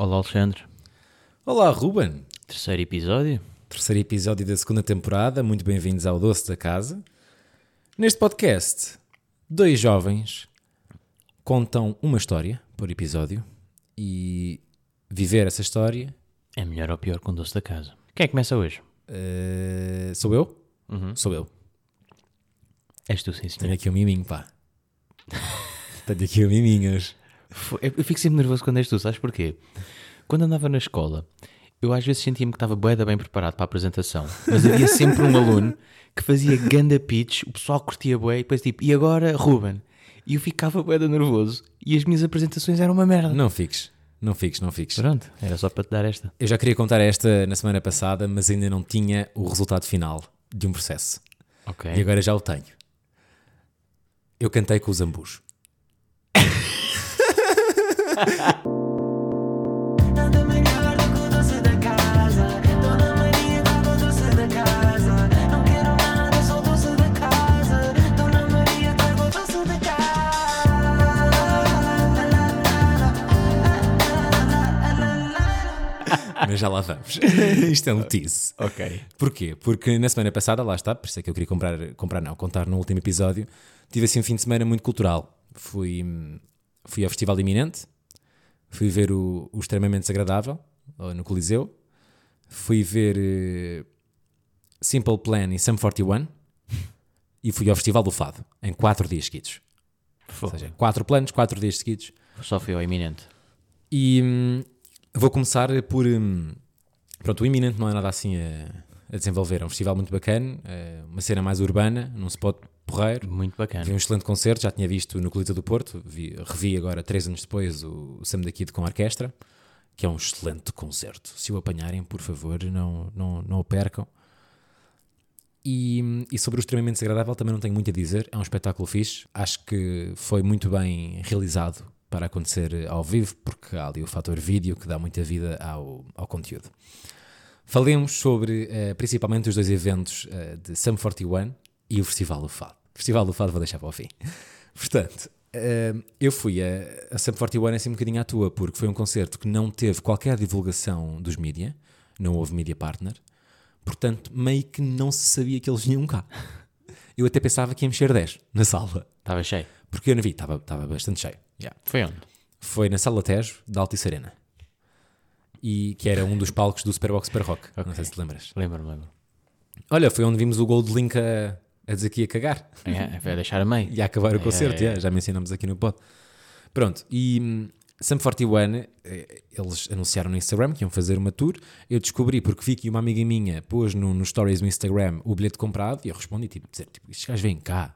Olá, Alexandre. Olá, Ruben. Terceiro episódio. Terceiro episódio da segunda temporada. Muito bem-vindos ao Doce da Casa. Neste podcast, dois jovens contam uma história por episódio e viver essa história É melhor ou pior com o doce da casa. Quem é que começa hoje? eh, sou eu? Uhum. Sou eu. És tu, sim, senhor. Tenho aqui um miminho, pá. Tenho aqui um miminho hoje. Eu fico sempre nervoso quando és tu, sabes porquê? Quando andava na escola, eu às vezes sentia-me que estava bué bem preparado para a apresentação, mas havia sempre um aluno que fazia ganda pitch, o pessoal curtia bué e depois tipo, e agora, Ruben? E eu ficava bué nervoso e as minhas apresentações eram uma merda. Não fiques, não fiques, não fiques. Pronto, era só para te dar esta. Eu já queria contar esta na semana passada, mas ainda não tinha o resultado final de um processo. Ok. E agora já o tenho. Eu cantei com o doce Mas já lá vamos. Isto é um tease. Ok. Porquê? Porque na semana passada, lá está, por isso é que eu queria comprar, comprar não, contar no último episódio, tive assim um fim de semana muito cultural. Fui, fui ao Festival Iminente, fui ver o, o Extremamente Desagradável, no Coliseu, fui ver eh, Simple Plan e Sum 41 e fui ao Festival do Fado, em quatro dias seguidos. Ou seja, quatro planos, quatro dias seguidos. Só fui ao iminente. E hum, vou começar por. hum, pronto, o Iminente não é nada assim a, a desenvolver. É um festival muito bacana, é uma cena mais urbana, num spot porreiro. Muito bacana. Vi um excelente concerto, já tinha visto no Colita do Porto, vi- revi agora, três anos depois, o, Sam da Kid com a orquestra, que é um excelente concerto. Se o apanharem, por favor, não, não, não o percam. E, e sobre o extremamente desagradável também não tenho muito a dizer. É um espetáculo fixe. Acho que foi muito bem realizado para acontecer ao vivo, porque há ali o fator vídeo que dá muita vida ao, ao conteúdo. Falemos sobre eh, principalmente os dois eventos eh, de Sum 41 e o Festival do Fado. Festival do Fado vou deixar para o fim. Portanto, eh, eu fui a, a Sum 41 assim um bocadinho à tua, porque foi um concerto que não teve qualquer divulgação dos mídia, não houve media partner, portanto, meio que não se sabia que eles vinham cá. Eu até pensava que ia mexer 10 na sala, Estava cheio. porque eu não vi, estava, estava bastante cheio. Yeah Foi onde? foi na Sala Tejo da Altice Arena. E que era um dos palcos do Superbox Super Rock. Não sei se te lembras. Lembro-me, lembro. Olha, foi onde vimos o Gold Link a, a dizer que ia cagar. É, vai deixar a meio. E a acabar o concerto, é. yeah, já mencionamos aqui no pod. Pronto, e hum, Sum 41, eh, eles anunciaram no Instagram que iam fazer uma tour. Eu descobri porque vi que uma amiga minha pôs no, no stories no Instagram o bilhete comprado e eu respondi, tipo, dizer, tipo estes gajos vêm cá.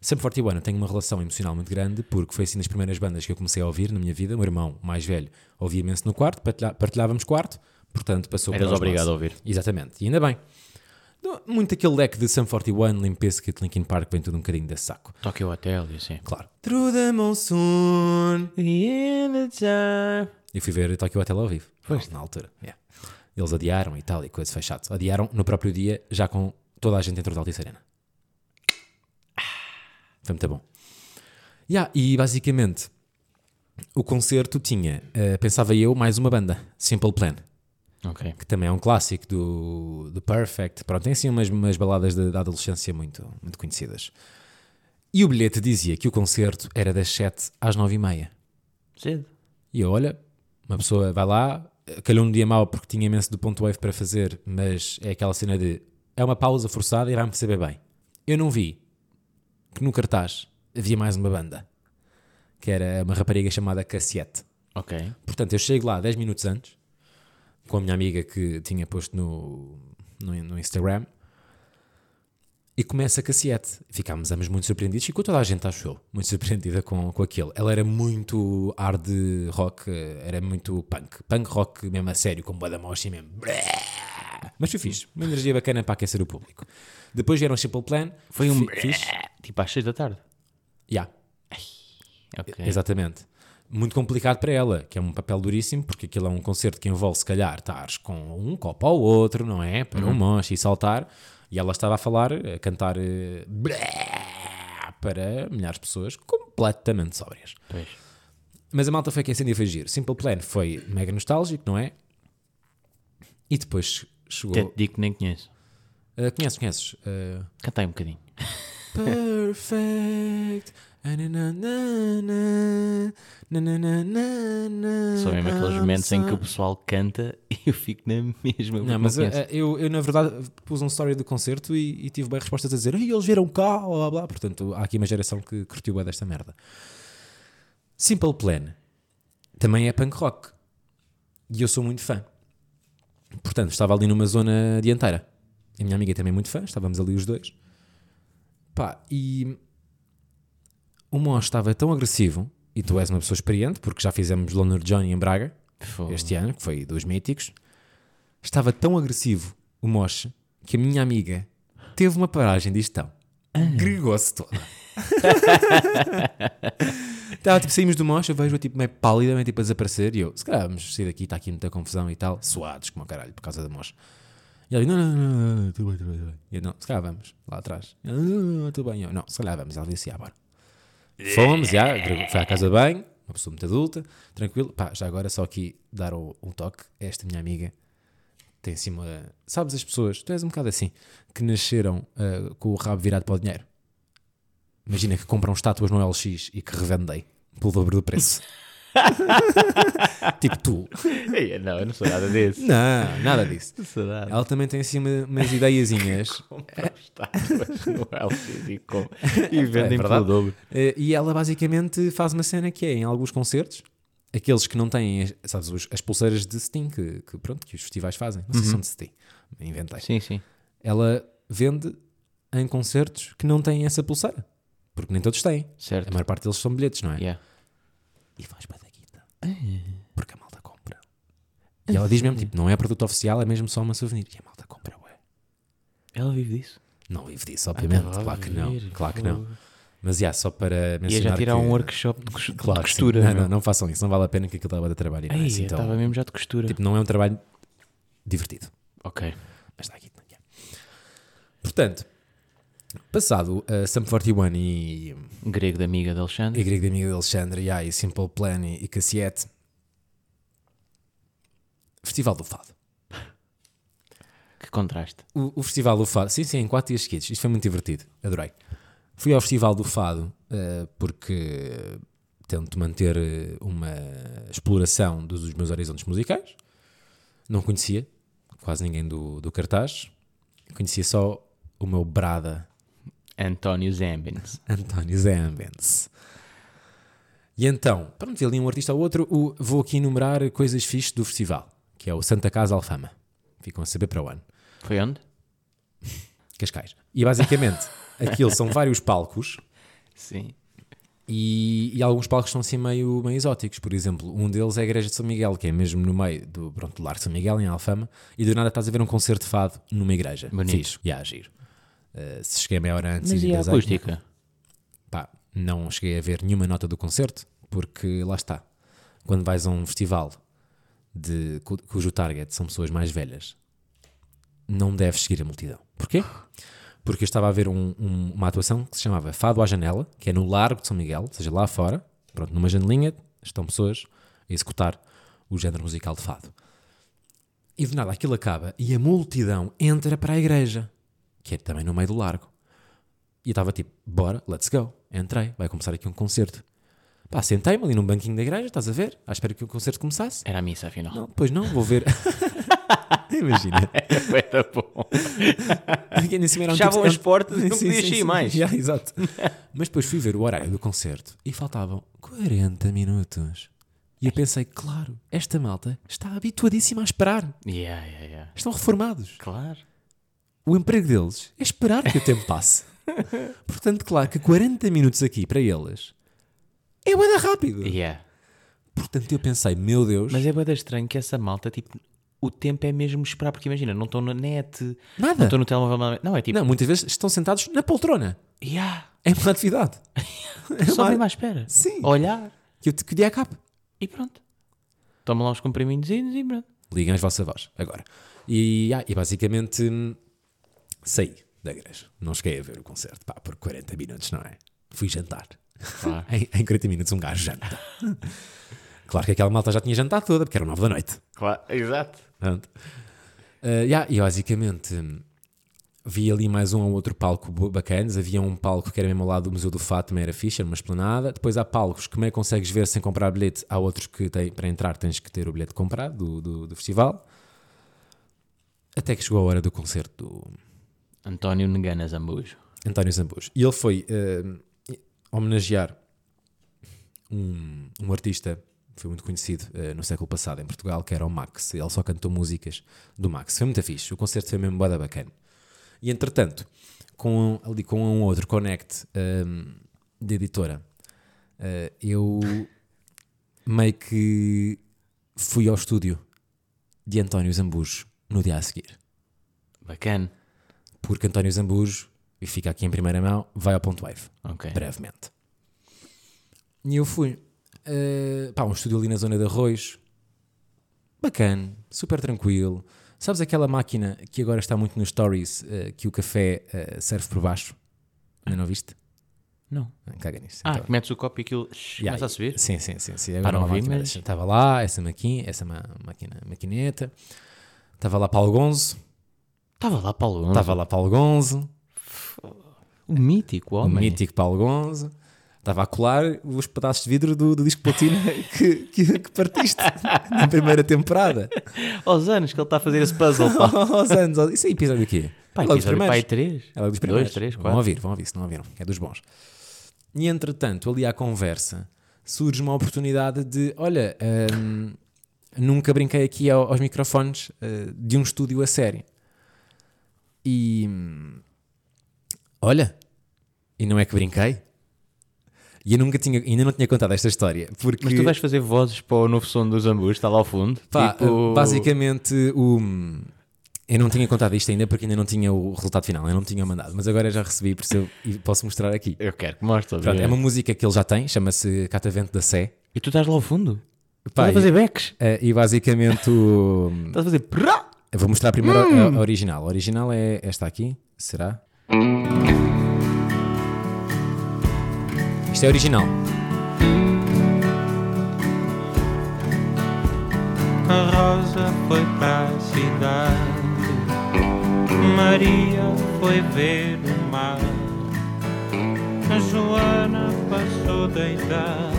Sum 41 eu tenho uma relação emocional muito grande porque foi assim das primeiras bandas que eu comecei a ouvir na minha vida. O meu irmão mais velho ouvia imenso no quarto, partilhávamos quarto, portanto passou Eras obrigado a ouvir. Exatamente, e ainda bem. Muito aquele leque de Sum 41, Limp Bizkit, Linkin Park, vem tudo um bocadinho desse saco. Tokyo Hotel e assim. Claro. Through the monsoon. In the time. Eu fui ver Tokyo Hotel ao vivo. Na altura. yeah. Eles adiaram e tal, e coisa fechado. Adiaram no próprio dia, já com toda a gente dentro da Altice Arena. Foi muito bom. Yeah, e basicamente, o concerto tinha, eh, pensava eu, mais uma banda. Simple Plan. Ok. que também é um clássico do, do Perfect. Pronto, tem assim umas, umas baladas da- da adolescência muito, muito conhecidas. E o bilhete dizia que o concerto era das 7 às 9 e meia. Cedo. E eu, olha, uma pessoa vai lá, calhou um dia mau porque tinha imenso do ponto wave para fazer, mas é aquela cena de é uma pausa forçada e vai-me perceber bem. Eu não vi que no cartaz havia mais uma banda, que era uma rapariga chamada Cassiette. Ok. Portanto, eu chego lá 10 minutos antes, com a minha amiga que tinha posto no, no, no Instagram, e começa a Cassiette. Ficámos ambos muito surpreendidos, ficou toda a gente, acho eu, muito surpreendida com, com aquilo. Ela era muito hard rock, era muito punk, punk rock mesmo a sério, com boa da mocha e mesmo. Mas foi fixe, uma energia bacana para aquecer o público. Depois vieram Simple Plan, Foi um. fi- fixe. Tipo às 6 da tarde. Yeah. Ok. Exatamente. Muito complicado para ela, que é um papel duríssimo, porque aquilo é um concerto que envolve, se calhar, estares com um copo ao outro, não é? Para um monte e saltar. E ela estava a falar, a cantar eh, para milhares de pessoas completamente sóbrias. Pois. Mas a malta foi aquecendo e foi giro. Simple Plan foi mega nostálgico, não é? E depois chegou. Até te digo que nem conheço. Ah, conheces, conheces? Uh, Cantei um bocadinho. Perfect. Só mesmo aqueles momentos em que o pessoal canta e eu fico na mesma. Não, mas eu, eu, na verdade, pus um story do concerto e, e tive bem respostas a dizer Ei, eles vieram cá, blá blá blá. Portanto, há aqui uma geração que curtiu bem desta merda. Simple Plan também é punk rock e eu sou muito fã. Portanto, estava ali numa zona dianteira. A minha amiga também é muito fã, estávamos ali os dois. Pá, e o Mosh estava tão agressivo, e tu és uma pessoa experiente, porque já fizemos Loner Johnny em Braga este ano, que foi dos míticos, estava tão agressivo o Mosh que a minha amiga teve uma paragem de gestão. Gregou-se toda. Estava tipo, saímos do Mosh, eu vejo-a tipo meio pálida, meio tipo a desaparecer, e eu, se calhar vamos sair daqui, está aqui muita confusão e tal, suados como o caralho, por causa da Mosh. E ela, não, não, não, não, tudo bem, tudo bem, tudo bem. E eu, não, se calhar vamos, lá atrás. Não, não, não, tudo bem. Eu, não, se calhar vamos. Ela disse, ah, bora. Fomos, já, foi à casa bem, uma pessoa muito adulta, tranquilo. Pá, já agora só aqui dar o- um toque. Esta minha amiga tem assim uma. Sabes as pessoas, tu és um bocado assim, que nasceram ah, com o rabo virado para o dinheiro. Imagina que compram estátuas no LX e que revendem pelo dobro do preço. tipo tu. Não, eu não sou nada desse. Não, nada disso. Não sou nada. Ela também tem assim uma- umas ideiazinhas. Compram estátuas no LX e, com... e vendem verdade. pelo dobro. Eh, e ela basicamente faz uma cena que é em alguns concertos, aqueles que não têm, as- sabes, as pulseiras de Steam que, que, pronto, que os festivais fazem. Não sei se são de Steam, inventei. Sim, sim. Ela vende em concertos que não têm essa pulseira, porque nem todos têm. A Certo. maior parte deles são bilhetes, não é? Yeah. E faz. Porque a malta compra. E ela diz mesmo, tipo, não é produto oficial, é mesmo só uma souvenir. E a malta compra, ué. Ela vive disso? Não vive disso, obviamente. estava a claro que não. Claro que não. Mas, já, só para Ia mencionar já tirar que- um workshop de cos- de Claro sim. costura. Não, não, não façam isso, não vale a pena que aquilo estava a trabalho. e é assim eu tão- estava mesmo já de costura. tipo, não é um trabalho divertido. ok. Mas está aqui. é. Portanto, passado a Sum 41 e, Grego da amiga de e Alexandre. Grego de Amiga de Alexandre e, ah, e Simple Plan e, e Cassiete, Festival do Fado. Que contraste. O, o Festival do Fado, sim, sim, em quatro dias seguidos. Isto foi muito divertido, adorei. Fui ao Festival do Fado eh, porque tento manter eh, uma exploração dos, dos meus horizontes musicais. Não conhecia quase ninguém do, do cartaz. Conhecia só o meu brada António Zambins. António Zambens. E então, para não ter ali um artista ou outro, o- vou aqui enumerar coisas fixes do festival, que é o Santa Casa Alfama. Ficam a saber para o ano. Foi onde? Cascais. E basicamente, aquilo são vários palcos Sim. e, e alguns palcos são assim meio, meio exóticos. Por exemplo, um deles é a Igreja de São Miguel, que é mesmo no meio do, pronto, do Largo de São Miguel, em Alfama, e do nada estás a ver um concerto de fado numa igreja. Bonito. E a agir. Se cheguei a meia hora antes Mas e e a acústica? Pá, não cheguei a ver nenhuma nota do concerto, porque lá está. Quando vais a um festival de, cu- cujo target são pessoas mais velhas, não deves seguir a multidão. Porquê? Porque eu estava a ver um- um- uma atuação que se chamava Fado à Janela, que é no Largo de São Miguel, ou seja, lá fora, pronto, numa janelinha, estão pessoas a executar o género musical de fado. E de nada aquilo acaba e a multidão entra para a igreja, que é também no meio do largo. E eu estava tipo, bora, let's go. Entrei, vai começar aqui um concerto. Pá, sentei-me ali num banquinho da igreja, estás a ver? À espera que o concerto começasse. Era a missa, afinal. Não, pois não, vou ver. Imagina. Foi tão bom. Era um Fechavam tipo- as portas e não podias sair mais. Já, exato. Mas depois fui ver o horário do concerto e faltavam 40 minutos. E eu pensei, claro, esta malta está habituadíssima a esperar. Yeah, yeah, yeah. Estão reformados. Claro. O emprego deles é esperar que o tempo passe. Portanto, claro que 40 minutos aqui para eles é bué da rápido. Yeah. Portanto, eu pensei, meu Deus, Mas é bem estranho que essa malta, tipo, o tempo é mesmo esperar, porque imagina, não estão na net, não nada. estão no telemóvel, não, é tipo, Não, muitas vezes estão sentados na poltrona. yeah, É uma atividade. É só mesmo à espera. Sim. A Olhar Que, eu te- que o dia acabe. e pronto. Toma lá os comprimidos e pronto. Liguem as vossa voz, agora. E, ah, e basicamente hum, saí da igreja. Não cheguei a ver o concerto, pá, por 40 minutos, não é? Fui jantar. Claro. Em, em 40 minutos um gajo janta. claro que aquela malta já tinha jantado toda, porque era 9 da noite. Claro, exato. Pronto. Uh, yeah, e basicamente hum, vi ali mais um ou outro palco bacanas. Havia um palco que era mesmo ao lado do Museu do Fato, também era era uma esplanada. Depois há palcos que meio consegues ver sem comprar bilhete. Há outros que tem, para entrar tens que ter o bilhete comprado do, do, do festival. Até que chegou a hora do concerto do António Negana Zambujo. António Zambujo. E ele foi uh, homenagear um, um artista foi muito conhecido uh, no século passado em Portugal, que era o Max. Ele só cantou músicas do Max. Foi muito fixe. O concerto foi mesmo bada bacana. E entretanto, com, ali com um outro connect um, de editora, uh, eu meio que fui ao estúdio de António Zambujo no dia a seguir Bacana. Porque António Zambujo, e fica aqui em primeira mão, vai ao ponto wave, Ok. brevemente. E eu fui. Uh, pá, um estúdio ali na zona de Arroz, bacana, super tranquilo. Sabes aquela máquina que agora está muito nos stories, uh, que o café uh, serve por baixo? Ainda não viste? Não. Ah, Caga nisso. Ah, Então, que metes o copo e aquilo shh, Yeah, começa a subir? Sim, sim, sim. sim. Agora não uma vi, máquina mas-. Estava lá, essa máquina, essa ma- maquineta. Estava lá Paulo Gonzo. Estava lá Paulo Gonzo. Estava lá Paulo Gonzo. O mítico o homem. mítico Paulo Gonzo. Estava a colar os pedaços de vidro do, do disco platina que, que, que partiste na primeira temporada. Aos anos que ele está a fazer esse puzzle, pá. Aos anos. aos- Isso é episódio do quê? Pá, É logo dos episódio primeiros. pai 3. É logo dos primeiros. Dois, três, Vão quatro. ouvir, vão ouvir, se não ouviram. É dos bons. E entretanto, ali à conversa, surge uma oportunidade de: olha, hum, nunca brinquei aqui ao- aos microfones uh, de um estúdio a sério. E. olha, e não é que brinquei? E eu nunca tinha, ainda não tinha contado esta história. Porque, Mas tu vais fazer vozes para o novo som dos Ambus, está lá ao fundo. Pá, tipo... basicamente, o, eu não tinha contado isto ainda porque ainda não tinha o resultado final, eu não tinha mandado, mas agora já recebi, por isso eu e posso mostrar aqui. Eu quero que mostre. Pronto, é uma música que ele já tem, chama-se Catavento da Sé. E tu estás lá ao fundo? Pá, Estás a fazer becks? e, e basicamente o- Estás a fazer... eu vou mostrar primeiro a- Hum. a, original. A original é esta aqui, será? Isto é a original. A Rosa foi para a cidade, Maria foi ver o mar, a Joana passou da idade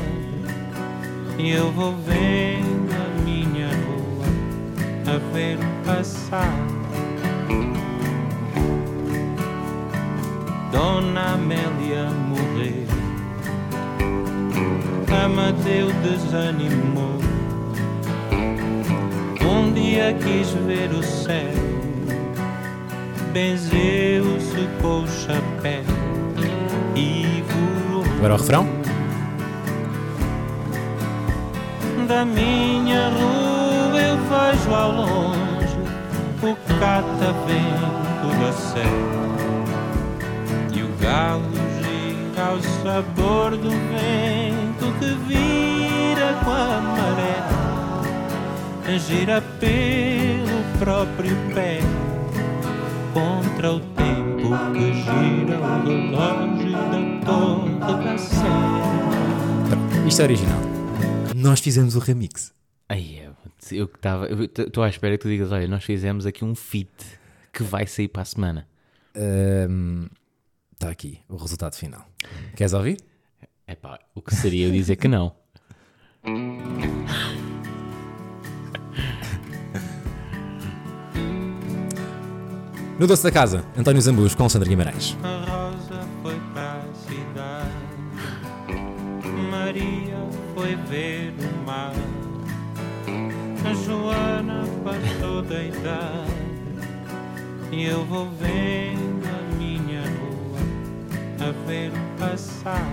e eu vou a rua a ver passar. Dona Amélia morreu, Amadeu desanimou. Um dia quis ver o céu, benzeu-se com o chapéu e voou. Agora o refrão. Da minha rua vejo ao longe o catavento da serra e o galo gira ao sabor do vento que vira com a maré, gira pelo próprio pé contra o tempo que gira o relógio da torre da Sé. Isto é original. Nós fizemos o remix. Ai, eu- estava... Estou à espera que tu digas, olha, nós fizemos aqui um feat que vai sair para a semana. Está aqui o resultado final. Queres ouvir? É pá, o que seria eu dizer que não? No Doce da Casa, António Zambus com Sandra Guimarães. A Rosa foi para a cidade, Maria foi ver idade e eu vou vendo a minha rua a ver passar.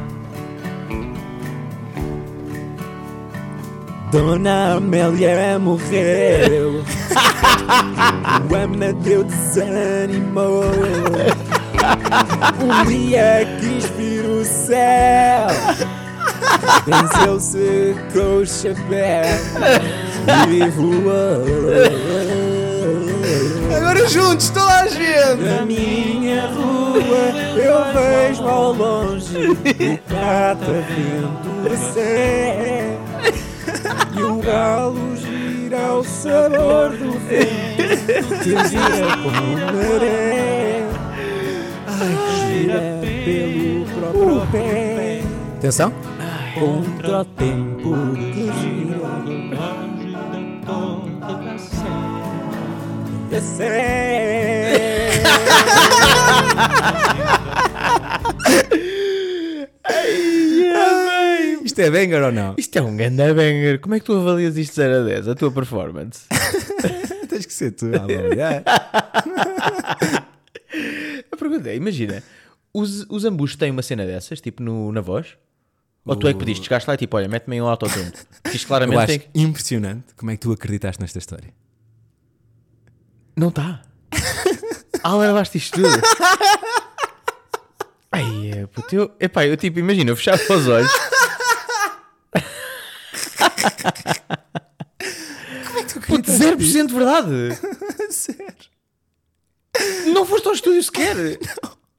Dona Amélia morreu. o Amadeu desanimou. Um dia quis vir o céu. Venceu-se com o chapéu e voou. Todos juntos, toda a gente! Na minha rua eu vejo ao longe o catavento da sé E o galo gira ao sabor do vento Que gira como maré Gira pelo próprio pé Atenção. Contra o tempo que gira sé Isto é banger ou não? Isto é um ganda banger. Como é que tu avalias isto de 0 a 10, a tua performance? Tens que ser tu a avaliar. A pergunta é, imagina, os, os ambus têm uma cena dessas, tipo no, na voz? Ou tu é que pediste, chegaste lá e tipo, olha, mete-me em um autotune. Eu claramente acho tem impressionante como é que tu acreditaste nesta história. Não está. Ah, levaste isto tudo. Ai, é, puto, eu, epá, eu tipo, imagina, eu fechava os olhos. Como é que tu Puto, 0% de verdade. Sério? Não foste ao estúdio sequer.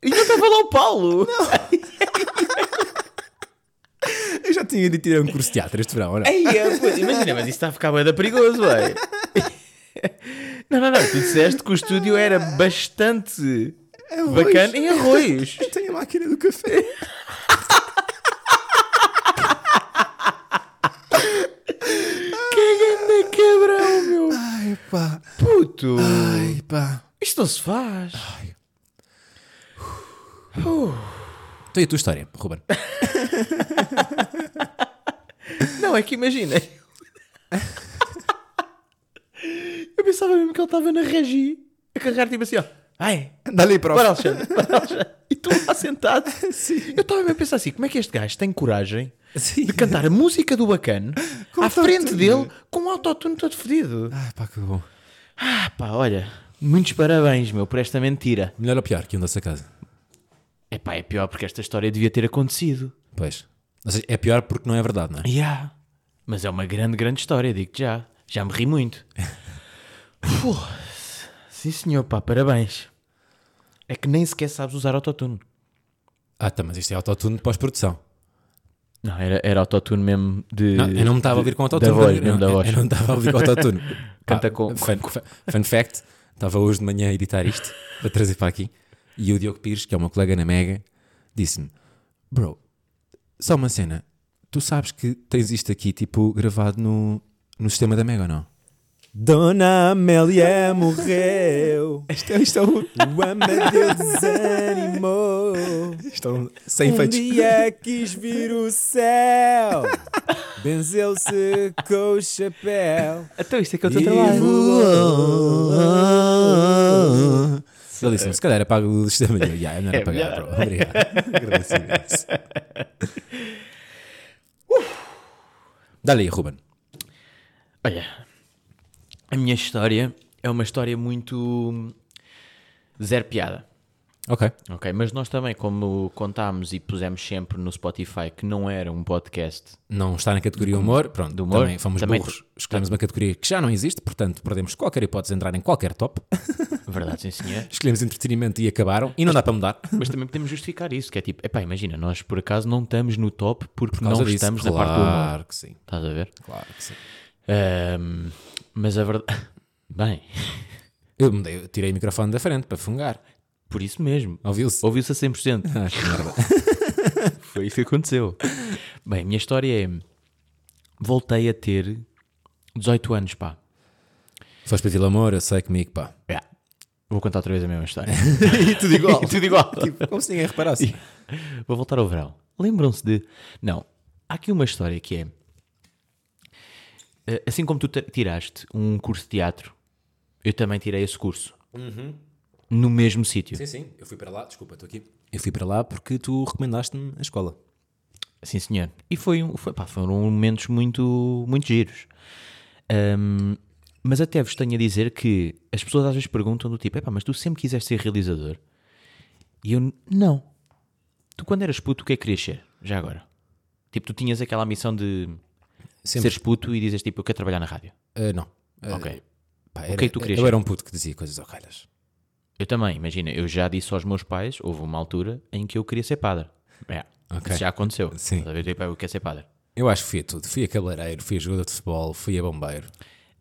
E não estava lá o Paulo. Eu já tinha ido tirar um curso de teatro este verão, olha. Ei, é, puto, imagina, mas isso está a ficar bem perigoso, velho. Não, não, não. Tu disseste que o estúdio era bastante bacana em arroz. Eu tenho a máquina do café. Que grande cabrão, meu. Ai pá. Puto. Ai pá. Isto não se faz. Então e a tua história, Ruben? Não, é que imagina. Eu pensava mesmo que ele estava na regi a carregar tipo assim, ó. Ai, Anda ali para Alexandre, bora Alexandre. E tu lá sentado. Eu estava mesmo a pensar assim, como é que este gajo tem coragem Sim. de cantar a música do bacana à frente dele com um autotune todo fedido? Ai pá, que bom. Ah pá, olha, muitos parabéns, meu, por esta mentira. Melhor ou pior que um dessa casa? É pá, é pior porque esta história devia ter acontecido. Pois. Ou seja, é pior porque não é verdade, não é? Yeah. Mas é uma grande, grande história, digo-te já. Já me ri muito. Fu, Sim, senhor, pá, parabéns. É que nem sequer sabes usar autotune. Ah, tá, mas isto é autotune de pós-produção. Não, era, era autotune mesmo de. Não, eu não me estava a ouvir com autotune. Da voz, eu, mesmo da não, voz. eu não estava a ouvir com autotune. Canta Pá, com- fun- fun fact: estava hoje de manhã a editar isto para trazer para aqui. E o Diogo Pires, que é o meu colega na Mega, disse-me: Bro, só uma cena. Tu sabes que tens isto aqui, tipo, gravado no, no sistema da Mega ou não? Dona Amélia morreu Isto é, isto é, um, O Amadeu desanimou isto é um, sem Um efeitos. dia quis vir o céu Benzeu-se com o chapéu Então isto é que é o teu E trabalho. voou. Ele disse: se calhar apaga o sistema. E eu, "Ya, é melhor É apagar, bro. Obrigado. Agradeço imenso. Dá-lhe aí, Ruben. Olha, a minha história é uma história muito. zero piada. Ok. Ok, mas nós também, como contámos e pusemos sempre no Spotify que não era um podcast, Não está na categoria humor. Pronto, Do humor. também fomos Também- burros. Escolhemos uma categoria que já não existe, portanto perdemos qualquer hipótese de entrar em qualquer top. verdade, sim senhor, Escolhemos entretenimento e acabaram. E não dá para mudar. mas também podemos justificar isso, que é tipo, epá, imagina, nós por acaso não estamos no top porque Por não disso. estamos claro na parte do humor. que sim. Estás a ver? Claro que sim. Ahm, mas a verdade. Bem, Eu, mudei, eu tirei o microfone da frente para fungar. por isso mesmo. Ouviu-se? Ouviu-se a 100%. Ah, que merda. Foi isso que aconteceu. Bem, a minha história é. Voltei a ter 18 anos, pá. Foste para Vila Moura, sei comigo, pá. Yeah. Vou contar outra vez a mesma história. e tudo igual. Tudo igual. Tipo, como se ninguém reparasse. Vou voltar ao verão. Lembram-se de. Não. Há aqui uma história que é. Eh, Assim como tu te- tiraste um curso de teatro, eu também tirei esse curso. No mesmo sítio. Sim, sim, eu fui para lá, desculpa, estou aqui. Eu fui para lá porque tu recomendaste-me a escola. Sim, senhor. E foi, um- foi, pá, foram momentos muito, muito giros. Ahm, mas até vos tenho a dizer que as pessoas às vezes perguntam do tipo, "Epá, mas tu sempre quiseste ser realizador? E eu, não. Tu quando eras puto, o que é que querias ser? Já agora. Tipo, tu tinhas aquela missão de Sempre. seres puto e dizes tipo, eu quero trabalhar na rádio. Ah, não. Ah, Ok. pá, O era, que é que tu querias Eu era um puto que dizia coisas ao calhas. Eu também, imagina, eu já disse aos meus pais, houve uma altura em que eu queria ser padre. É, Ok. Isso já aconteceu. Sim. Ver? Tipo, eu quero ser padre. Eu acho que fui a tudo. Fui a cabeleireiro, fui a jogador de futebol, fui a bombeiro.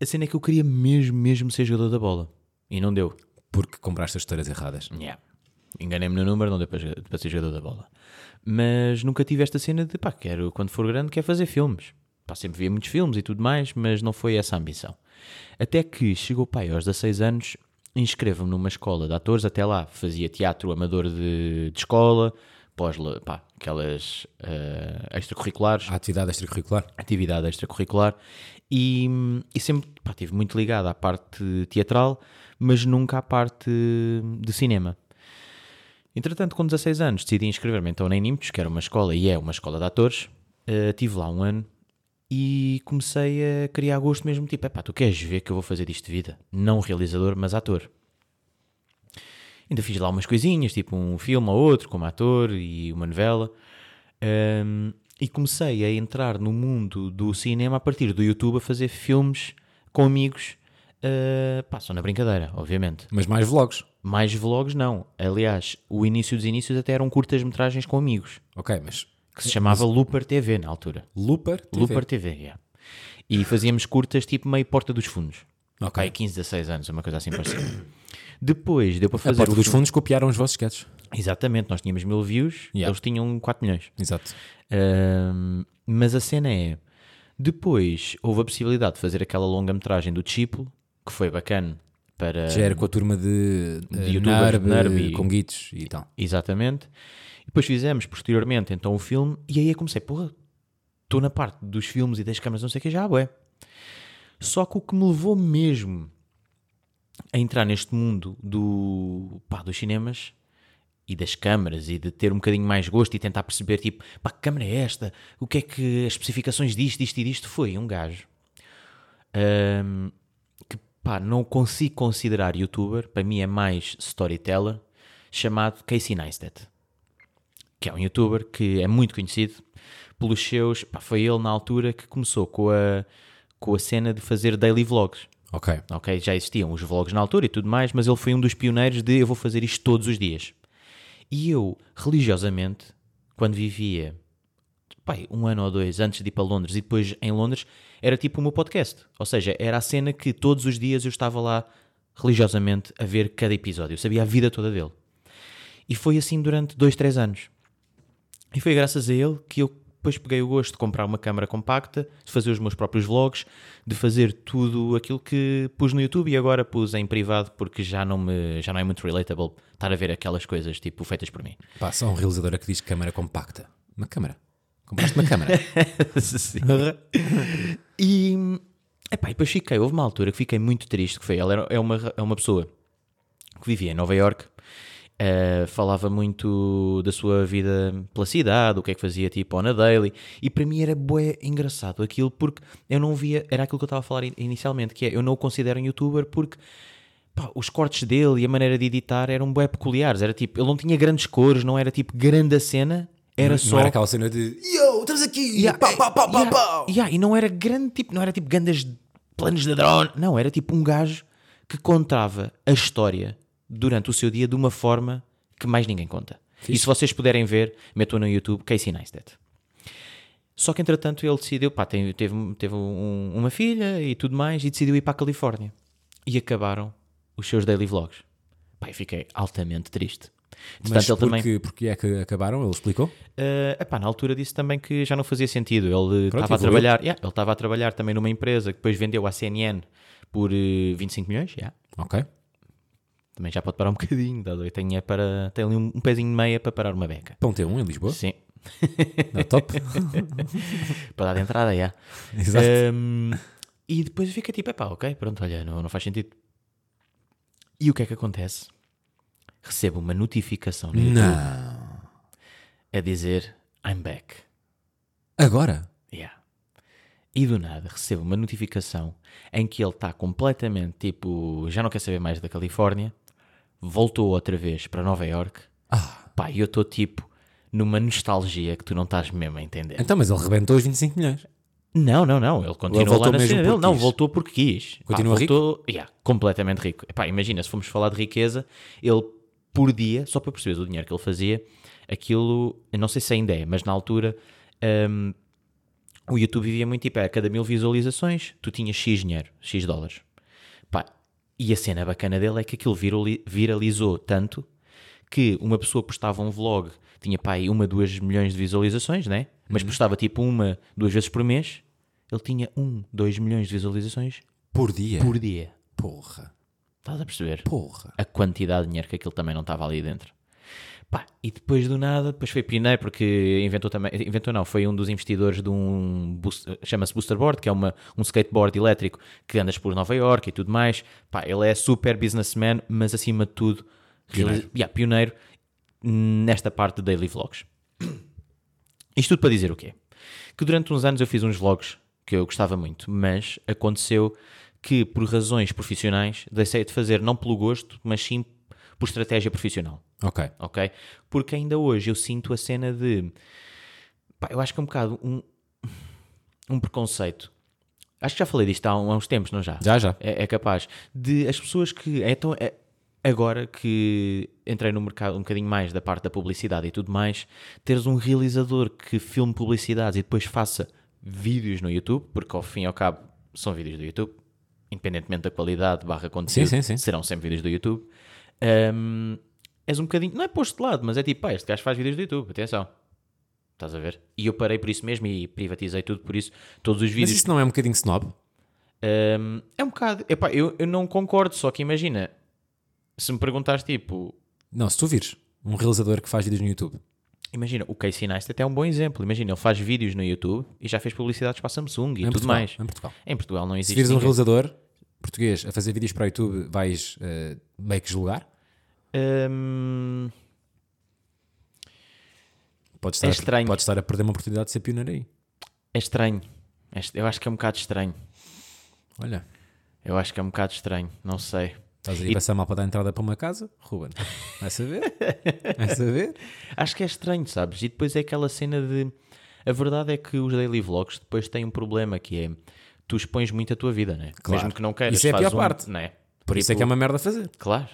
A cena é que eu queria mesmo, mesmo ser jogador da bola. E não deu. Porque compraste as histórias erradas. Yeah. Enganei-me no número, não deu para, para ser jogador da bola. Mas nunca tive esta cena de, pá, quero, quando for grande, quero fazer filmes. Pá, sempre via muitos filmes e tudo mais, mas não foi essa a ambição. Até que chegou, pai, aos 16 anos, inscrevo-me numa escola de atores. Até lá fazia teatro amador de, de escola, pós, pá, aquelas eh, extracurriculares A atividade extracurricular. atividade extracurricular e, e sempre pá, estive muito ligado à parte teatral, mas nunca à parte de cinema. Entretanto, com 16 anos, decidi inscrever-me então na Inimptos, que era uma escola e é uma escola de atores. Uh, tive lá um ano e comecei a criar gosto mesmo, tipo, epá, tu queres ver que eu vou fazer disto de vida? Não realizador, mas ator. Ainda fiz lá umas coisinhas, tipo um filme ou outro, como ator e uma novela. Um, e comecei a entrar no mundo do cinema a partir do YouTube a fazer filmes com amigos. Uh, pá, só na brincadeira, obviamente. Mas mais vlogs. Mais vlogs, não. Aliás, o início dos inícios até eram curtas-metragens com amigos, Ok, mas que se chamava Looper TV na altura. Looper TV. Looper TV, yeah. E fazíamos curtas tipo meio Porta dos Fundos. Ok. Ok, 15, 16 anos, uma coisa assim parecida. Depois deu para A fazer. porta o dos fundos copiaram os vossos sketches. Exatamente, nós tínhamos mil views, Yeah. eles tinham 4 milhões. Exato. Ahm, mas a cena é. Depois houve a possibilidade de fazer aquela longa-metragem do Discípulo, que foi bacana para. Já era com a turma de, De de youtubers, Narb, Narb e- com guitos e tal. Exatamente. Depois fizemos posteriormente então o filme, e aí eu comecei, porra, estou na parte dos filmes e das câmaras, não sei o que, já, ué. Só que o que me levou mesmo a entrar neste mundo do, pá, dos cinemas e das câmaras e de ter um bocadinho mais gosto e tentar perceber, tipo, pá, que câmara é esta? O que é que as especificações disto, disto e disto foi? Um gajo ahm, que, pá, não consigo considerar youtuber, para mim é mais storyteller, chamado Casey Neistat, que é um youtuber que é muito conhecido pelos seus, pá, foi ele na altura que começou com a, com a cena de fazer daily vlogs. Ok. Ok, já existiam os vlogs na altura e tudo mais, mas ele foi um dos pioneiros de eu vou fazer isto todos os dias. E eu, religiosamente, quando vivia pai, um ano ou dois antes de ir para Londres e depois em Londres, era tipo o meu podcast. Ou seja, era a cena que todos os dias eu estava lá religiosamente a ver cada episódio. Eu sabia a vida toda dele. E foi assim durante dois, três anos. E foi graças a ele que eu depois peguei o gosto de comprar uma câmara compacta, de fazer os meus próprios vlogs, de fazer tudo aquilo que pus no YouTube e agora pus em privado porque já não, me, já não é muito relatable estar a ver aquelas coisas tipo feitas por mim. Pá, só um realizador que diz câmara compacta. Uma câmara. Compraste uma câmara. Sim. e, epá, e depois fiquei, houve uma altura que fiquei muito triste, que foi, ela era, é, uma, é uma pessoa que vivia em Nova York, falava muito da sua vida pela cidade, o que é que fazia tipo on a daily, e para mim era bué engraçado aquilo, porque eu não via, era aquilo que eu estava a falar in- inicialmente, que é, eu não o considero um youtuber porque pá, os cortes dele e a maneira de editar eram bué peculiares, era tipo, ele não tinha grandes cores, não era tipo grande a cena, era não, só... não era aquela cena de Yo, estamos aqui! Yeah, pá, pá, pá, yeah, pá. yeah, e não era grande tipo, não era tipo grandes planos de drone, não, era tipo um gajo que contava a história durante o seu dia de uma forma que mais ninguém conta. E se vocês puderem ver, metam no YouTube Casey Neistat. Só que entretanto ele decidiu, pá, teve, teve um- uma filha e tudo mais, e decidiu ir para a Califórnia. E acabaram os seus daily vlogs. Pá, eu fiquei altamente triste. Mas ele também. porque, porque é que acabaram? Ele explicou? Uh, epá, na altura disse também que já não fazia sentido. Ele estava a trabalhar, yeah, ele estava a trabalhar também numa empresa que depois vendeu à CNN por uh, 25 milhões. yeah. Ok. Também já pode parar um bocadinho. Dado, tem, é para, tem ali um, um pezinho de meia para parar uma beca. Pão T1 em Lisboa. Sim, Não, top. para dar de entrada, já. Exato. Um, e depois fica tipo, epá, ok, pronto, olha, não, não faz sentido. E o que é que acontece? Recebo uma notificação no YouTube Não. a dizer I'm back. Agora? Yeah. E do nada recebo uma notificação em que ele está completamente tipo, já não quer saber mais da Califórnia, voltou outra vez para Nova York. Ah. Pá, eu estou tipo numa nostalgia que tu não estás mesmo a entender. Então, mas ele rebentou os 25 milhões. Não, não, não. Ele continuou lá na mesmo cena dele. Não, voltou porque quis. Pá, Continua voltou, yeah, completamente rico. Epá, imagina, se formos falar de riqueza, ele por dia, só para perceberes o dinheiro que ele fazia, aquilo, eu não sei se ainda é, mas na altura hum, o YouTube vivia muito tipo, a cada mil visualizações tu tinhas X dinheiro, X dólares. E a cena bacana dele é que aquilo virali- viralizou tanto que uma pessoa postava um vlog, tinha pá, aí uma, duas milhões de visualizações, né? Mas postava tipo uma, duas vezes por mês, ele tinha um, dois milhões de visualizações Por dia? por dia. Porra. Estás a perceber? Porra. A quantidade de dinheiro que aquilo também não estava ali dentro. Pá, e depois do nada, depois foi pioneiro porque inventou também, inventou não, foi um dos investidores de um, chama-se Booster Board, que é uma, um skateboard elétrico que andas por Nova York e tudo mais. Pá, ele é super businessman, mas acima de tudo, Pioneiro. realiza- yeah, pioneiro nesta parte de daily vlogs. Isto tudo para dizer o quê? Que durante uns anos eu fiz uns vlogs que eu gostava muito, mas aconteceu que por razões profissionais deixei de fazer não pelo gosto, mas sim por estratégia profissional, Ok. ok? Porque ainda hoje eu sinto a cena de... pá, eu acho que é um bocado um, um preconceito. Acho que já falei disto há, um- há uns tempos, não já? Já, já. É, é capaz. De as pessoas que. É tão, é- agora que entrei no mercado um bocadinho mais da parte da publicidade e tudo mais, teres um realizador que filme publicidades e depois faça vídeos no YouTube, porque ao fim e ao cabo são vídeos do YouTube, independentemente da qualidade barra conteúdo, Sim, sim, sim. serão sempre vídeos do YouTube. Hum, és um bocadinho. Não é posto de lado, mas é tipo, pá, este gajo faz vídeos do YouTube, atenção. Estás a ver? E eu parei por isso mesmo e privatizei tudo por isso. Todos os Mas vídeos. isso não é um bocadinho snob? Hum, é um bocado. Epá, eu, eu não concordo, só que imagina, se me perguntares tipo, Não, se tu vires um realizador que faz vídeos no YouTube. imagina, o Casey Neistat é um bom exemplo. Imagina, ele faz vídeos no YouTube e já fez publicidades para a Samsung e em tudo Portugal, mais. Em Portugal. Em Portugal não Se existe. vires um realizador português a fazer vídeos para o YouTube, vais eh, meio que julgar. Hum, Podes É estar, estranho. A, podes estar a perder uma oportunidade de ser pioneiro aí. é estranho. É Eu acho que é um bocado estranho. Olha, Eu acho que é um bocado estranho. Não sei. estás aí E- passar mal para dar entrada para uma casa? Ruben, vai saber? Vai saber? Acho que é estranho, sabes? E depois é aquela cena de. A verdade é que os daily vlogs depois têm um problema que é. Tu expões muito a tua vida, né? Claro. Mesmo que não queiras. Isso é a pior parte. Né? Por isso é Tipo, que é uma merda fazer. Claro.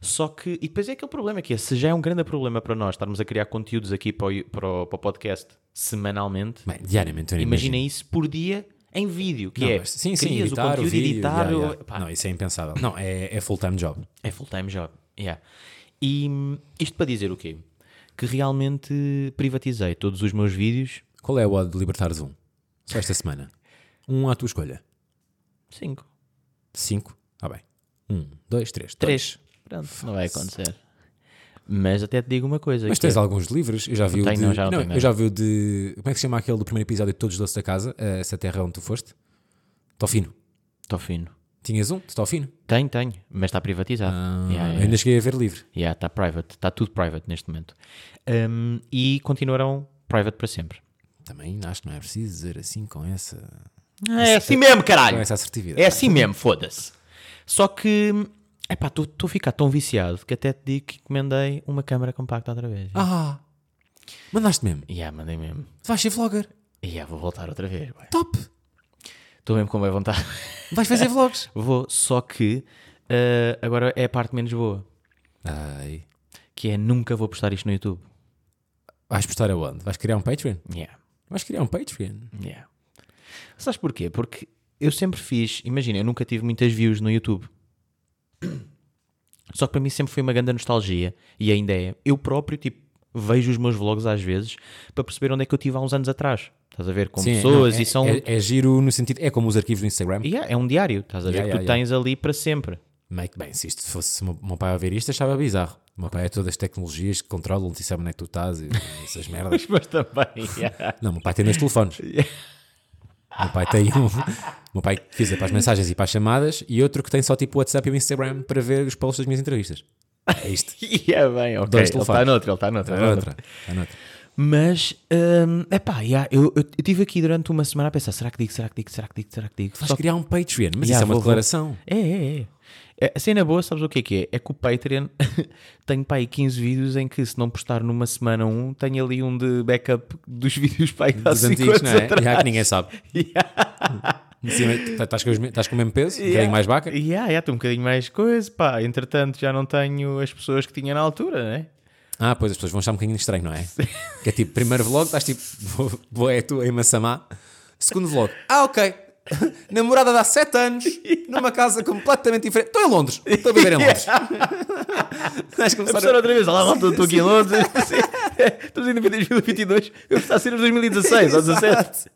Só que, e depois é aquele problema que é, se já é um grande problema para nós estarmos a criar conteúdos aqui para o, para o, para o podcast semanalmente, Bem, diariamente, imagina isso por dia em vídeo, que Não, é, sim, sim, editar o conteúdo, vídeo, editar, yeah, o- yeah. Não, isso é impensável. Não, é, é full-time job. é full-time job. Yeah. E hum, isto para dizer o quê? Que realmente privatizei todos os meus vídeos, Qual é o de libertares um? Só esta semana. Um à tua escolha. 5, Cinco? Ah bem. Um, dois, três. 3. Pronto, não vai acontecer. Mas até te digo uma coisa. Mas que tens é- alguns livros, eu já vi o tenho, de... não, já não tenho eu já vi o de... Como é que se chama aquele do primeiro episódio de Todos os Doces da Casa? Eh, Essa terra onde tu foste? Tofino. Estou fino. Tinhas um de Tofino? Tenho, tenho, mas está privatizado. Ah, Yeah, yeah. ainda cheguei a ver livre. Yeah, está private, está tudo private neste momento. Um, e continuarão private para sempre. Também acho que não é preciso dizer assim com essa, É assim mesmo, com caralho! essa assertividade. É assim mesmo, foda-se. Só que, epá, estou a ficar tão viciado que até te digo que encomendei uma câmara compacta outra vez. Ah! Mandaste mesmo. Yeah, mandei mesmo. Vais ser vlogger. E yeah, vou voltar outra vez. Top! Estou mesmo com boa vontade. Vais fazer vlogs. vou, só que uh, agora é a parte menos boa. Ai. Que é nunca vou postar isto no YouTube. Vais postar aonde? Vais criar um Patreon? Yeah. Vais criar um Patreon? Yeah. Sabes porquê? Porque eu sempre fiz, imagina, eu nunca tive muitas views no YouTube. Só que para mim sempre foi uma grande nostalgia e ainda é. Eu próprio, tipo, vejo os meus vlogs às vezes para perceber onde é que eu tive há uns anos atrás. Estás a ver? Com Sim, pessoas não, é, e são. É, é giro no sentido... É como os arquivos do Instagram. Yeah, é um diário, estás a ver? Yeah, que tu yeah, tens ali para sempre. Que bem, se isto fosse se o meu- pai a ver isto, achava bizarro. O meu pai é todas as tecnologias que controlam-te e sabe onde é que tu estás e essas merdas. Mas também. yeah. Não, o meu pai tem dois telefones. Meu pai tem um. Meu pai que fiz para as mensagens e para as chamadas e outro que tem só tipo o WhatsApp e o Instagram para ver os posts das minhas entrevistas. É isto. yeah, bem, ok. Dois Ele está noutro, ele está noutro. É ele tá noutro. outra. É noutra. Mas, hum, epá, yeah, eu, eu estive aqui durante uma semana a pensar: será que digo, será que digo, será que digo, será que digo? Vais Só que- criar um Patreon, mas Yeah, isso é uma vou- vou. declaração. É, é, é. É, A cena boa, sabes o que é que é? É que o Patreon tem para aí 15 vídeos em que se não postar numa semana um, tem ali um de backup dos vídeos para aí há Dos 5 antigos, não é? Já que ninguém sabe. Cima, Estás com, os me- estás com o mesmo peso? Um bocadinho mais vaca? Yeah, yeah, tem um bocadinho mais coisa, pá. Entretanto, já não tenho as pessoas que tinha na altura, né? Ah, pois as pessoas vão achar um bocadinho estranho, não é? Que é tipo, primeiro vlog, estás tipo, vou é tu em Massamá. Segundo vlog, ah, ok. Namorada de há 7 anos, numa casa completamente diferente. Estou em Londres, estou a viver em Londres. Vais começar a... outra vez, olá, malta, estou aqui em Londres. Estamos em 2022. Eu está a ser em 2016 ou 17.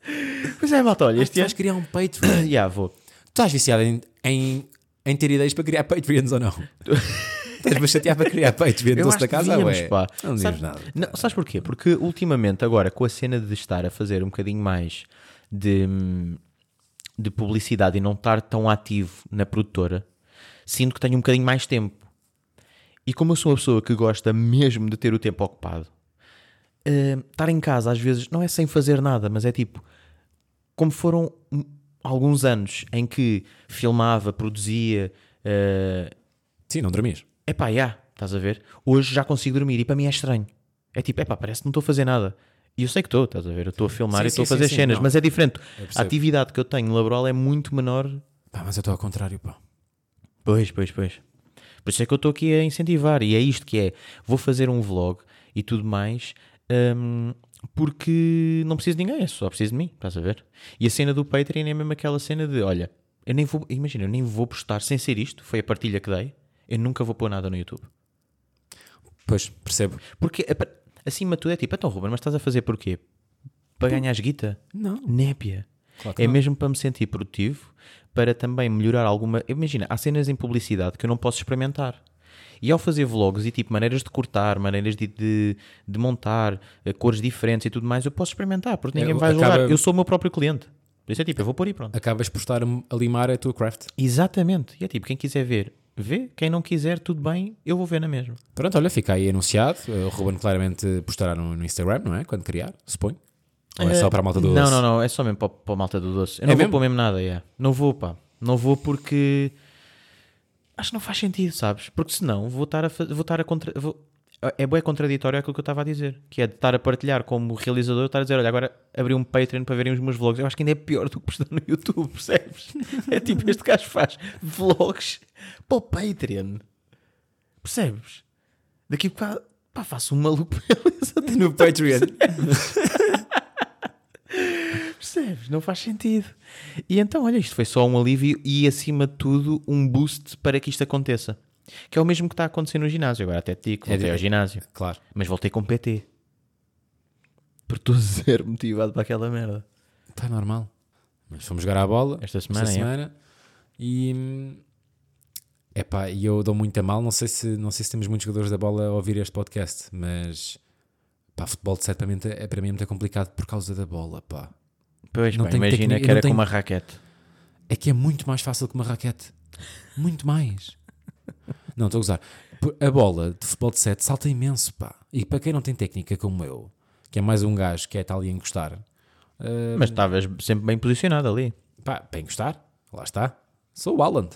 Pois é, malta, olha, este ano. vais criar um Patreon. Já, vou. Tu estás viciado em, em, em ter ideias para criar Patreons ou não? Estás-me a chatear para criar Patreon doce da casa? devíamos, pá. Não dizes Sabes- nada. Não, sabes porquê? Porque ultimamente, agora, com a cena de estar a fazer um bocadinho mais de, hum, de publicidade e não estar tão ativo na produtora, sinto que tenho um bocadinho mais tempo. E como eu sou uma pessoa que gosta mesmo de ter o tempo ocupado, hum, estar em casa às vezes não é sem fazer nada, mas é tipo, como foram alguns anos em que filmava, produzia, eh, Sim, não dormias. Epá, já, estás a ver? Hoje já consigo dormir e para mim é estranho. É tipo, epá, parece que não estou a fazer nada. E eu sei que estou, estás a ver? Eu estou a filmar Sim, e estou a fazer sim, cenas, não. mas é diferente. A atividade que eu tenho laboral é muito menor. Pá, mas eu estou ao contrário, pá. Pois, pois, pois. Por isso é que eu estou aqui a incentivar. E é isto que é: vou fazer um vlog e tudo mais. hum, porque não preciso de ninguém, é só preciso de mim, estás a ver? E a cena do Patreon é mesmo aquela cena de: olha, eu nem vou, imagina, eu nem vou postar sem ser isto, foi a partilha que dei, eu nunca vou pôr nada no YouTube. Pois, percebo. Porque acima de tudo é tipo, então Ruben, mas estás a fazer porquê? Para ganhar guita? Não. Népia. Claro É não. mesmo para me sentir produtivo, para também melhorar alguma. Imagina, há cenas em publicidade que eu não posso experimentar. E ao fazer vlogs e tipo maneiras de cortar, maneiras de, de, de montar, eh, cores diferentes e tudo mais, eu posso experimentar, porque ninguém É, me vai acaba- julgar. Eu sou o meu próprio cliente. Por isso é tipo, eu vou pôr e pronto. Acabas por estar a limar a tua craft. Exatamente. E é tipo, quem quiser ver, vê. Quem não quiser, tudo bem, eu vou ver na mesma. Pronto, olha, fica aí anunciado. O Ruben claramente postará no, no Instagram, não é? Quando criar, suponho. Ou é só para a malta do Não, doce? não, não, é só mesmo para, para a malta do doce. Eu É não vou mesmo? pôr mesmo nada, yeah. não vou, pá. Não vou porque acho que não faz sentido, sabes? Porque senão vou estar a, vou estar a contra... vou- É bem contraditório aquilo que eu estava a dizer, que é de estar a partilhar como realizador, estar a dizer, olha, agora abri um Patreon para verem os meus vlogs. Eu acho que ainda é pior do que postar no YouTube, percebes? É tipo, este gajo faz vlogs para o Patreon. Percebes? Daqui para pá, faço um maluco No Patreon. Percebes? Não faz sentido. E então, olha, isto foi só um alívio e, acima de tudo, um boost para que isto aconteça. Que é o mesmo que está a acontecer no ginásio. Agora até te digo, É voltei de- ao ginásio. claro. Mas voltei com PT. Porque estou zero motivado para aquela merda. Está normal. Mas fomos jogar à bola Esta semana, é. semana e hum, epá, e eu dou muito a mal. Não sei, se, não sei se temos muitos jogadores da bola a ouvir este podcast, mas pá, futebol de 7 para mim é, para mim é muito complicado por causa da bola. Pá. Pois, Não pá, tenho imagina que era tenho- com uma raquete. É que é muito mais fácil que uma raquete. Muito mais. Não, estou a gozar. A bola de futebol de 7 salta imenso, pá. E para quem não tem técnica como eu, que é mais um gajo que é tal a encostar, uh, Mas estavas sempre bem posicionado ali. pá, para encostar, lá está. Sou o Haaland.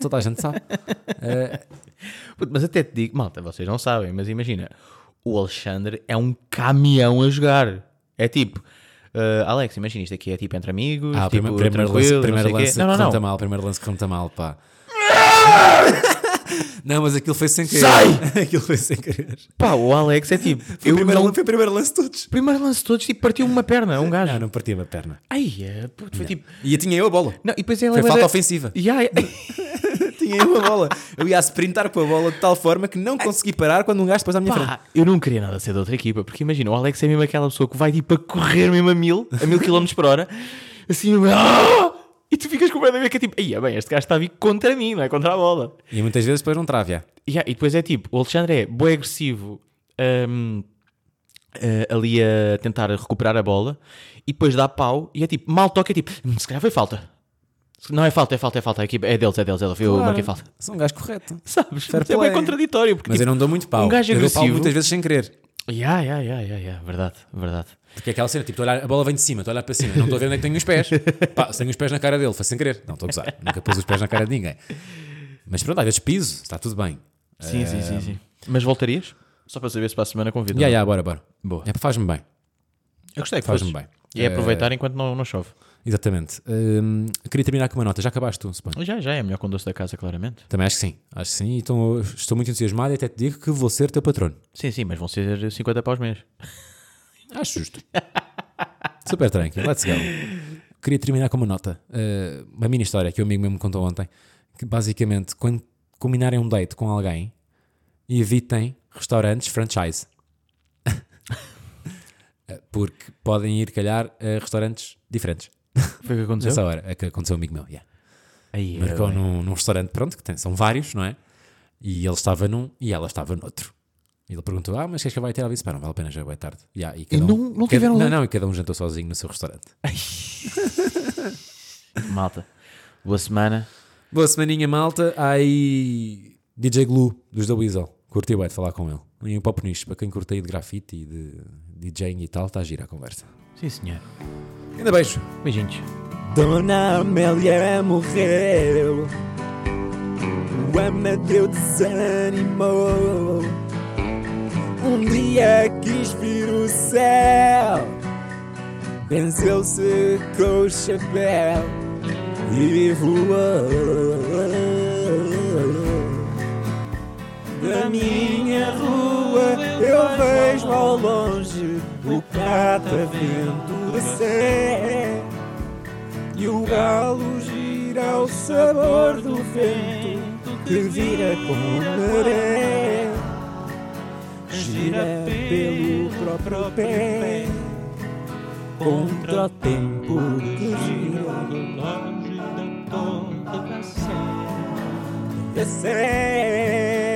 Toda a gente sabe. Puto, Mas até te digo, malta, vocês não sabem, mas imagina, o Alexandre é um caminhão a jogar. É tipo, uh, Alex, imagina isto aqui é tipo entre amigos, Ah, tipo, primeiro, primeiro lance, não primeiro sei o quê. lance Não, não, que não. mal, primeiro lance que conta mal, pá. não, mas aquilo foi sem querer. Sai! aquilo foi sem querer. Pá, o Alex é tipo, Foi, eu o primeiro, não... lance- foi o primeiro lance de todos. Primeiro lance de todos, tipo, partiu uma perna, um gajo. Não, não partia uma perna. Ai, é, puto, foi tipo... E tinha eu a bola. Não, e depois ele Foi leva falta da- ofensiva. Ya, ya. Tinha eu a bola. Eu ia a sprintar com a bola de tal forma que não consegui parar quando um gajo pôs à minha frente. Pá, eu não queria nada ser de outra equipa, porque imagina, o Alex é mesmo aquela pessoa que vai tipo a correr mesmo a mil, a mil km por hora, assim, ah! E tu ficas completamente que é tipo, aí, bem, este gajo está a vir contra mim, não é contra a bola. E muitas vezes depois não trave. Ya, e depois é tipo, o Alexandre é bem agressivo hum, eh, ali a tentar recuperar a bola, e depois dá pau, e é tipo, mal toca, é tipo, "Hum, se calhar foi falta. Não é falta, é falta, é falta, a equipa é deles, é deles, é deles, eu Claro. marquei falta. Sou um gajo correto. Sabes? Fair é bem contraditório, porque Mas tipo, eu não dou muito pau. um gajo eu dou pau agressivo- muitas vezes sem querer. Ya, ya, ya, ya, ya, verdade, verdade. Porque é aquela cena, tipo, olhar, a bola vem de cima, tu olhar para cima, não estou a ver onde é que tenho os pés. Pá, se tenho os pés na cara dele, foi sem querer. Não estou a gozar, nunca pus os pés na cara de ninguém. Mas pronto, às vezes piso, está tudo bem. Sim, sim, sim, sim. Mas voltarias? Só para saber se para a semana convido. Já, já, bora, bora. Boa. É, faz-me bem. Eu gostei que Faz-me bem. E é Eh, aproveitar enquanto não, não chove. Exatamente. Hum, queria terminar com uma nota. Já acabaste tu, suponho? Já, já é melhor com doce da casa, claramente. Também acho que sim. Acho que sim. Então, estou muito entusiasmado e até te digo que vou ser teu patrono. Sim, sim, mas vão ser 50 paus mês. Acho justo. Super tranquilo. Let's go. Queria terminar com uma nota. Uh, uma mini história que o amigo meu me contou ontem. Que basicamente, quando combinarem um date com alguém, evitem restaurantes franchise. Uh, Porque podem ir, calhar, a restaurantes diferentes. Foi o que aconteceu? Nessa hora. É que aconteceu um amigo meu. Yeah. Aí, Marcou num, num restaurante, pronto, que tem, são vários, não é? E ele estava num e ela estava noutro. E ele perguntou: Ah, mas queres que eu vá ter? Ela disse: Pá, não vale a pena, já é boa tarde. Yeah, e cada E um- não- não cada- tiveram Não, não, e cada um jantou sozinho no seu restaurante. Malta, boa semana. Boa semaninha, malta. Aí DJ Glue dos da Weasel. Curti bem de falar com ele. E um papo nicho, para quem curte aí de grafite e de DJing e tal, está a gira a conversa. Sim, senhor. Ainda beijo. Beijinhos. Dona Amélia morreu. O Amadeu desanimou. Um dia quis vir o céu. Venceu-se com o chapéu e voou. Da minha rua eu vejo ao longe o catavento sé. E o galo gira ao sabor do vento que vira com maré. Gira pelo próprio pé contra o tempo que gira. Longe da torre da sé Da sé